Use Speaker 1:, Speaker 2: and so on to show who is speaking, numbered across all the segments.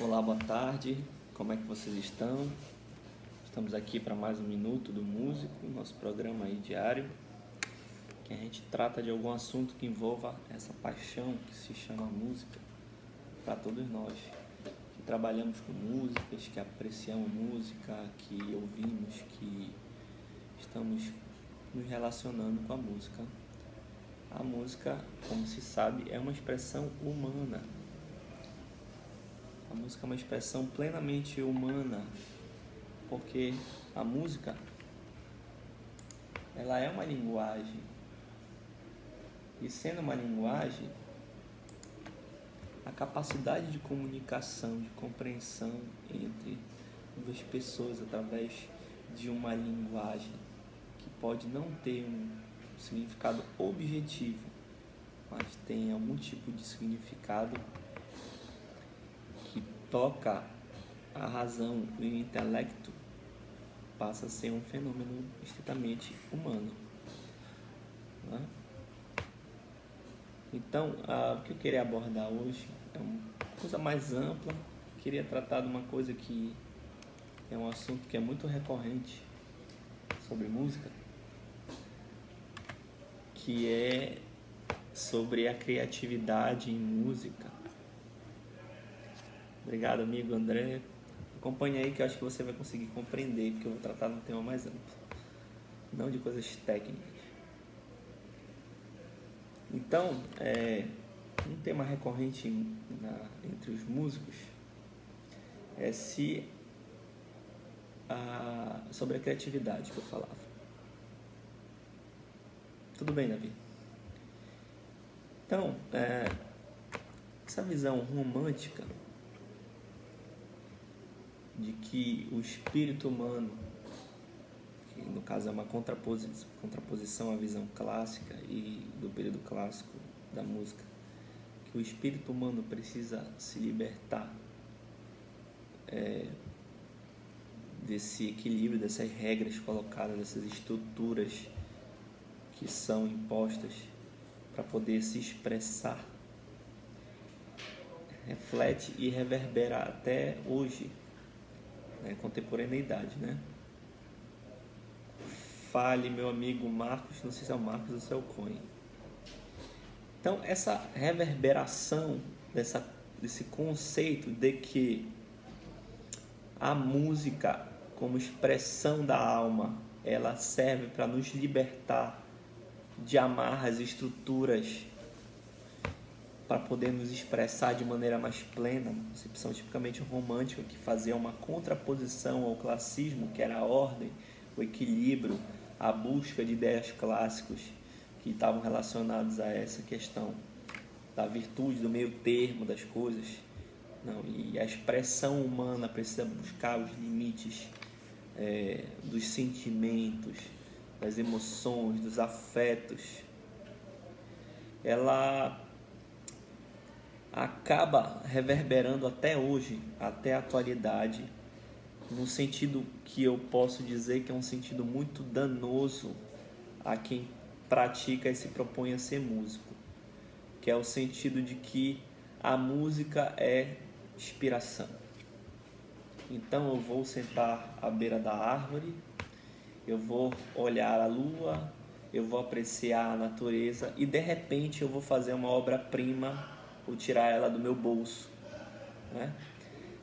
Speaker 1: Olá, boa tarde. Como é que vocês estão? Estamos aqui para mais um minuto do músico, nosso programa aí diário, que a gente trata de algum assunto que envolva essa paixão que se chama música para todos nós que trabalhamos com músicas, que apreciamos música, que ouvimos, que estamos nos relacionando com a música. A música, como se sabe, é uma expressão humana, a música é uma expressão plenamente humana, porque a música ela é uma linguagem. E sendo uma linguagem, a capacidade de comunicação, de compreensão entre duas pessoas através de uma linguagem que pode não ter um significado objetivo, mas tem algum tipo de significado toca a razão e o intelecto, passa a ser um fenômeno estritamente humano. Né? Então, o que eu queria abordar hoje é uma coisa mais ampla. Queria tratar de uma coisa que é um assunto que é muito recorrente sobre música, que é sobre a criatividade em música Obrigado, amigo André. Acompanhe aí que eu acho que você vai conseguir compreender, porque eu vou tratar de um tema mais amplo, não de coisas técnicas. Então, é, um tema recorrente na, entre os músicos é se a, sobre a criatividade que eu falava. Tudo bem, Davi? Então, é, essa visão romântica de que o espírito humano, que no caso é uma contraposição, à visão clássica e do período clássico da música, que o espírito humano precisa se libertar é, desse equilíbrio, dessas regras colocadas, dessas estruturas que são impostas para poder se expressar. Reflete e reverbera até hoje né, contemporaneidade, né? Fale, meu amigo Marcos, não sei se é o Marcos ou se é o Cohen. Então, essa reverberação dessa, desse conceito de que a música, como expressão da alma, ela serve para nos libertar de amarras, estruturas para poder nos expressar de maneira mais plena, uma concepção tipicamente romântica que fazia uma contraposição ao classicismo, que era a ordem, o equilíbrio, a busca de ideias clássicas que estavam relacionados a essa questão da virtude, do meio termo das coisas. Não, e a expressão humana precisa buscar os limites é, dos sentimentos, das emoções, dos afetos. Ela acaba reverberando até hoje, até a atualidade, no sentido que eu posso dizer que é um sentido muito danoso a quem pratica e se propõe a ser músico, que é o sentido de que a música é inspiração. Então eu vou sentar à beira da árvore, eu vou olhar a lua, eu vou apreciar a natureza e de repente eu vou fazer uma obra-prima ou tirar ela do meu bolso. Né?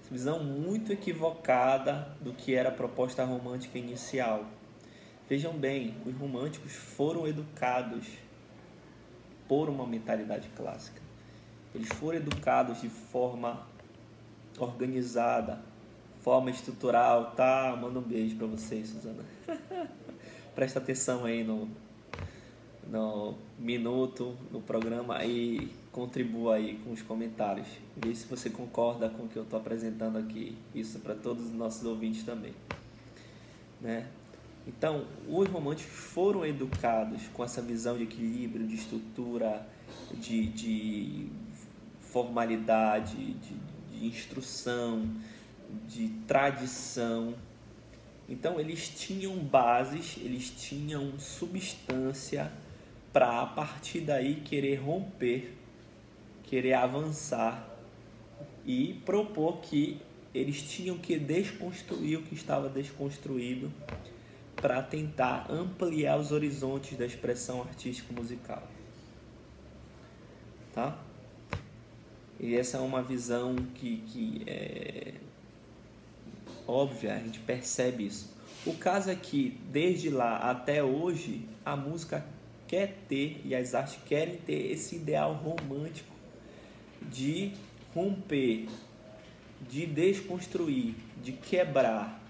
Speaker 1: Essa visão muito equivocada do que era a proposta romântica inicial. Vejam bem, os românticos foram educados por uma mentalidade clássica. Eles foram educados de forma organizada, forma estrutural, tá? Manda um beijo para vocês, Suzana. Presta atenção aí no, no minuto no programa e contribua aí com os comentários. Vê se você concorda com o que eu estou apresentando aqui. Isso para todos os nossos ouvintes também. Né? Então, os românticos foram educados com essa visão de equilíbrio, de estrutura, de, de formalidade, de, de instrução, de tradição. Então, eles tinham bases, eles tinham substância para a partir daí querer romper, querer avançar e propor que eles tinham que desconstruir o que estava desconstruído para tentar ampliar os horizontes da expressão artística musical. Tá? E essa é uma visão que, que é óbvia, a gente percebe isso. O caso é que, desde lá até hoje, a música quer ter e as artes querem ter esse ideal romântico de romper, de desconstruir, de quebrar.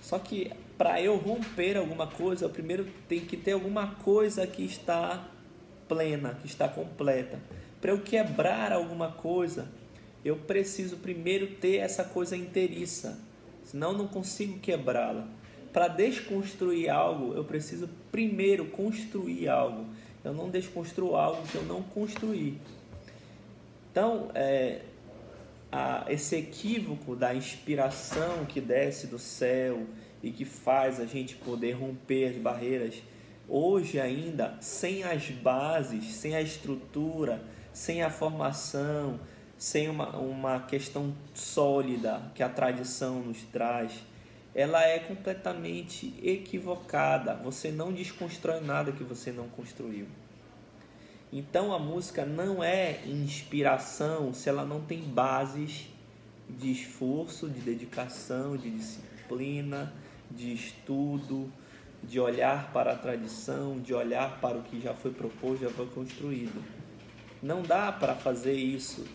Speaker 1: Só que para eu romper alguma coisa, eu primeiro tem que ter alguma coisa que está plena, que está completa. Para eu quebrar alguma coisa, eu preciso primeiro ter essa coisa inteiriça, senão eu não consigo quebrá-la. Para desconstruir algo, eu preciso primeiro construir algo. Eu não desconstruo algo que eu não construí. Então, é, a, esse equívoco da inspiração que desce do céu e que faz a gente poder romper as barreiras, hoje ainda, sem as bases, sem a estrutura, sem a formação, sem uma, uma questão sólida que a tradição nos traz, ela é completamente equivocada. Você não desconstrói nada que você não construiu. Então a música não é inspiração se ela não tem bases de esforço, de dedicação, de disciplina, de estudo, de olhar para a tradição, de olhar para o que já foi proposto, já foi construído. Não dá para fazer isso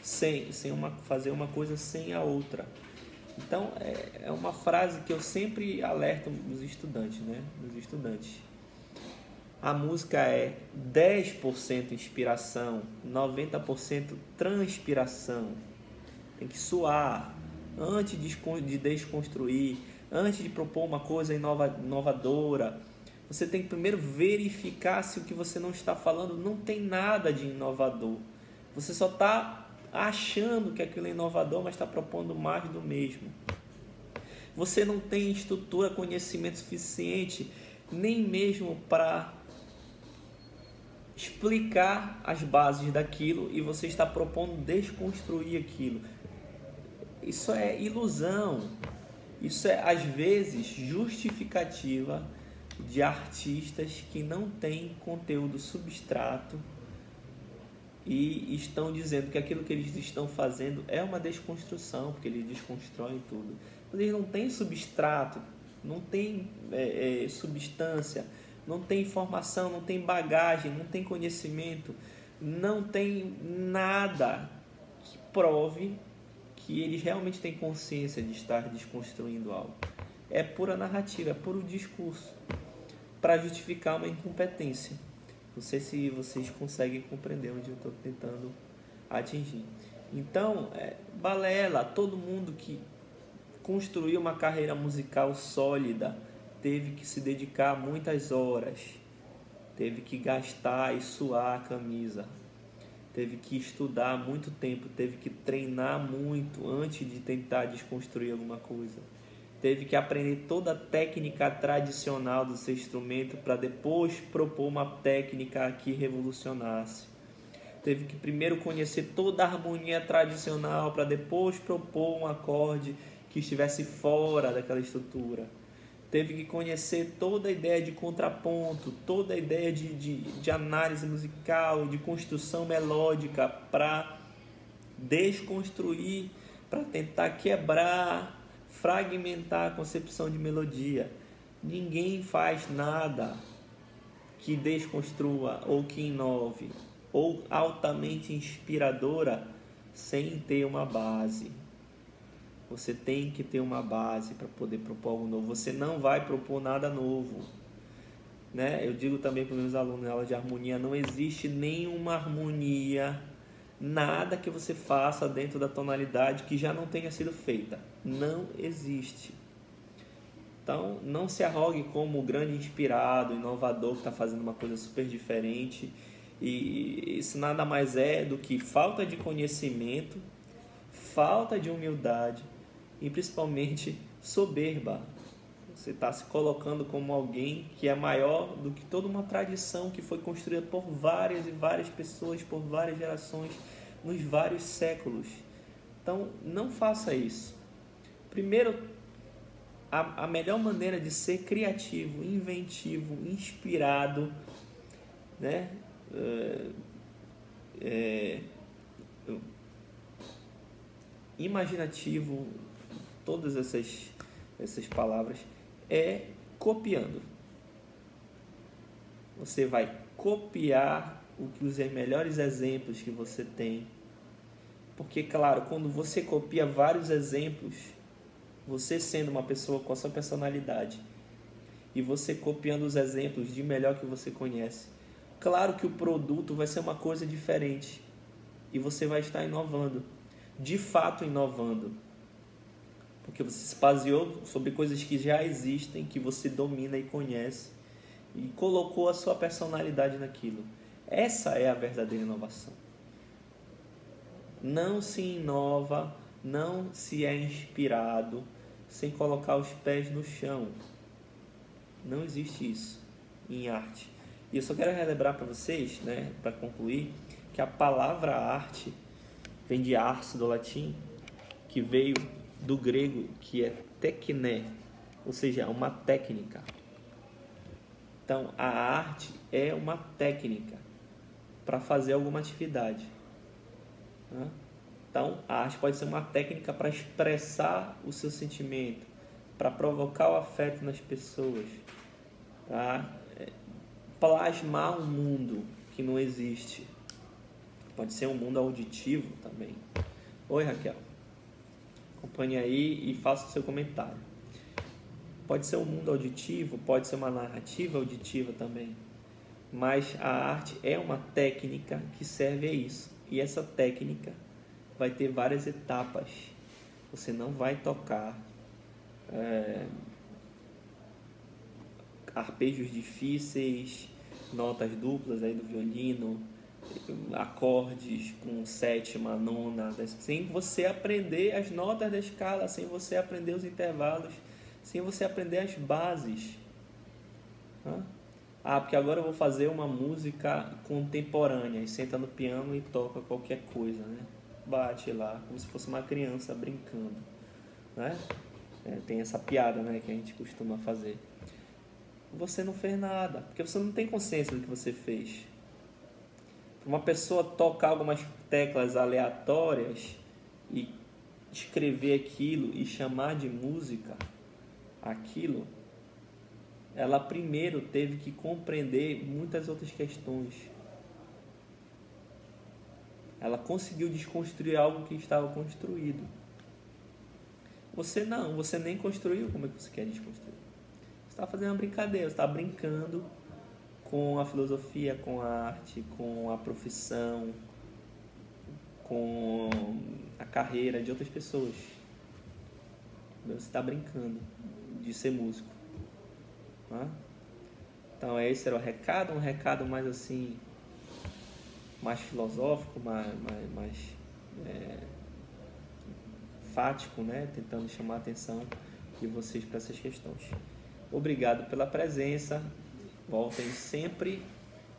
Speaker 1: sem, sem uma, fazer uma coisa sem a outra. Então é, é uma frase que eu sempre alerto os estudantes, né? Os estudantes. A música é 10% inspiração, 90% transpiração. Tem que suar antes de desconstruir, antes de propor uma coisa inovadora. Você tem que primeiro verificar se o que você não está falando não tem nada de inovador. Você só está achando que aquilo é inovador, mas está propondo mais do mesmo. Você não tem estrutura, conhecimento suficiente, nem mesmo para explicar as bases daquilo e você está propondo desconstruir aquilo. Isso é ilusão. Isso é às vezes justificativa de artistas que não têm conteúdo substrato e estão dizendo que aquilo que eles estão fazendo é uma desconstrução, porque eles desconstroem tudo. Mas eles não têm substrato, não têm é, é, substância, não tem informação, não tem bagagem, não tem conhecimento, não tem nada que prove que eles realmente têm consciência de estar desconstruindo algo. É pura narrativa, é puro discurso para justificar uma incompetência. Não sei se vocês conseguem compreender onde eu estou tentando atingir. Então, é, balela, todo mundo que construiu uma carreira musical sólida teve que se dedicar muitas horas, teve que gastar e suar a camisa, teve que estudar muito tempo, teve que treinar muito antes de tentar desconstruir alguma coisa teve que aprender toda a técnica tradicional do seu instrumento para depois propor uma técnica que revolucionasse. Teve que primeiro conhecer toda a harmonia tradicional para depois propor um acorde que estivesse fora daquela estrutura. Teve que conhecer toda a ideia de contraponto, toda a ideia de, de, de análise musical, de construção melódica para desconstruir, para tentar quebrar fragmentar a concepção de melodia. Ninguém faz nada que desconstrua ou que inove ou altamente inspiradora sem ter uma base. Você tem que ter uma base para poder propor algo novo. Você não vai propor nada novo. Né? Eu digo também para os meus alunos na aula de harmonia: não existe nenhuma harmonia nada que você faça dentro da tonalidade que já não tenha sido feita. Não existe. Então, não se arrogue como o grande inspirado, inovador que está fazendo uma coisa super diferente. E isso nada mais é do que falta de conhecimento, falta de humildade e principalmente soberba. Você está se colocando como alguém que é maior do que toda uma tradição que foi construída por várias e várias pessoas, por várias gerações, nos vários séculos. Então, não faça isso. Primeiro, a, a melhor maneira de ser criativo, inventivo, inspirado, né? É, imaginativo, todas essas, essas palavras, é copiando. Você vai copiar o que os melhores exemplos que você tem. Porque, claro, quando você copia vários exemplos, você sendo uma pessoa com a sua personalidade e você copiando os exemplos de melhor que você conhece, claro que o produto vai ser uma coisa diferente e você vai estar inovando, de fato inovando. Porque você se baseou sobre coisas que já existem, que você domina e conhece e colocou a sua personalidade naquilo. Essa é a verdadeira inovação. Não se inova, não se é inspirado sem colocar os pés no chão. Não existe isso em arte. E eu só quero relembrar para vocês, né, para concluir, que a palavra arte vem de ars do latim, que veio do grego, que é tekné, ou seja, é uma técnica. Então, a arte é uma técnica para fazer alguma atividade. Né? Então, a arte pode ser uma técnica para expressar o seu sentimento, para provocar o afeto nas pessoas, para é, plasmar um mundo que não existe. Pode ser um mundo auditivo também. Oi, Raquel. Acompanhe aí e faça o seu comentário. Pode ser um mundo auditivo, pode ser uma narrativa auditiva também. Mas a arte é uma técnica que serve a isso. E essa técnica vai ter várias etapas. Você não vai tocar é, arpejos difíceis, notas duplas aí do violino, acordes com sétima, nona, sem você aprender as notas da escala, sem você aprender os intervalos sem você aprender as bases. Ah, porque agora eu vou fazer uma música contemporânea e senta no piano e toca qualquer coisa, né? Bate lá, como se fosse uma criança brincando, né? É, tem essa piada, né, que a gente costuma fazer. Você não fez nada, porque você não tem consciência do que você fez. Uma pessoa tocar algumas teclas aleatórias e escrever aquilo e chamar de música, aquilo, ela primeiro teve que compreender muitas outras questões. Ela conseguiu desconstruir algo que estava construído. Você não, você nem construiu como é que você quer desconstruir. Você está fazendo uma brincadeira, você está brincando com a filosofia, com a arte, com a profissão, com a carreira de outras pessoas. Você está brincando de ser músico. Tá? Então esse era o recado, um recado mais assim, mais filosófico, mais, mais, mais é, fático, né? tentando chamar a atenção de vocês para essas questões. Obrigado pela presença. Voltem sempre.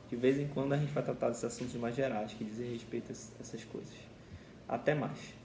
Speaker 1: De vez em quando a gente vai tratar desses assuntos mais gerais que dizem respeito a essas coisas. Até mais.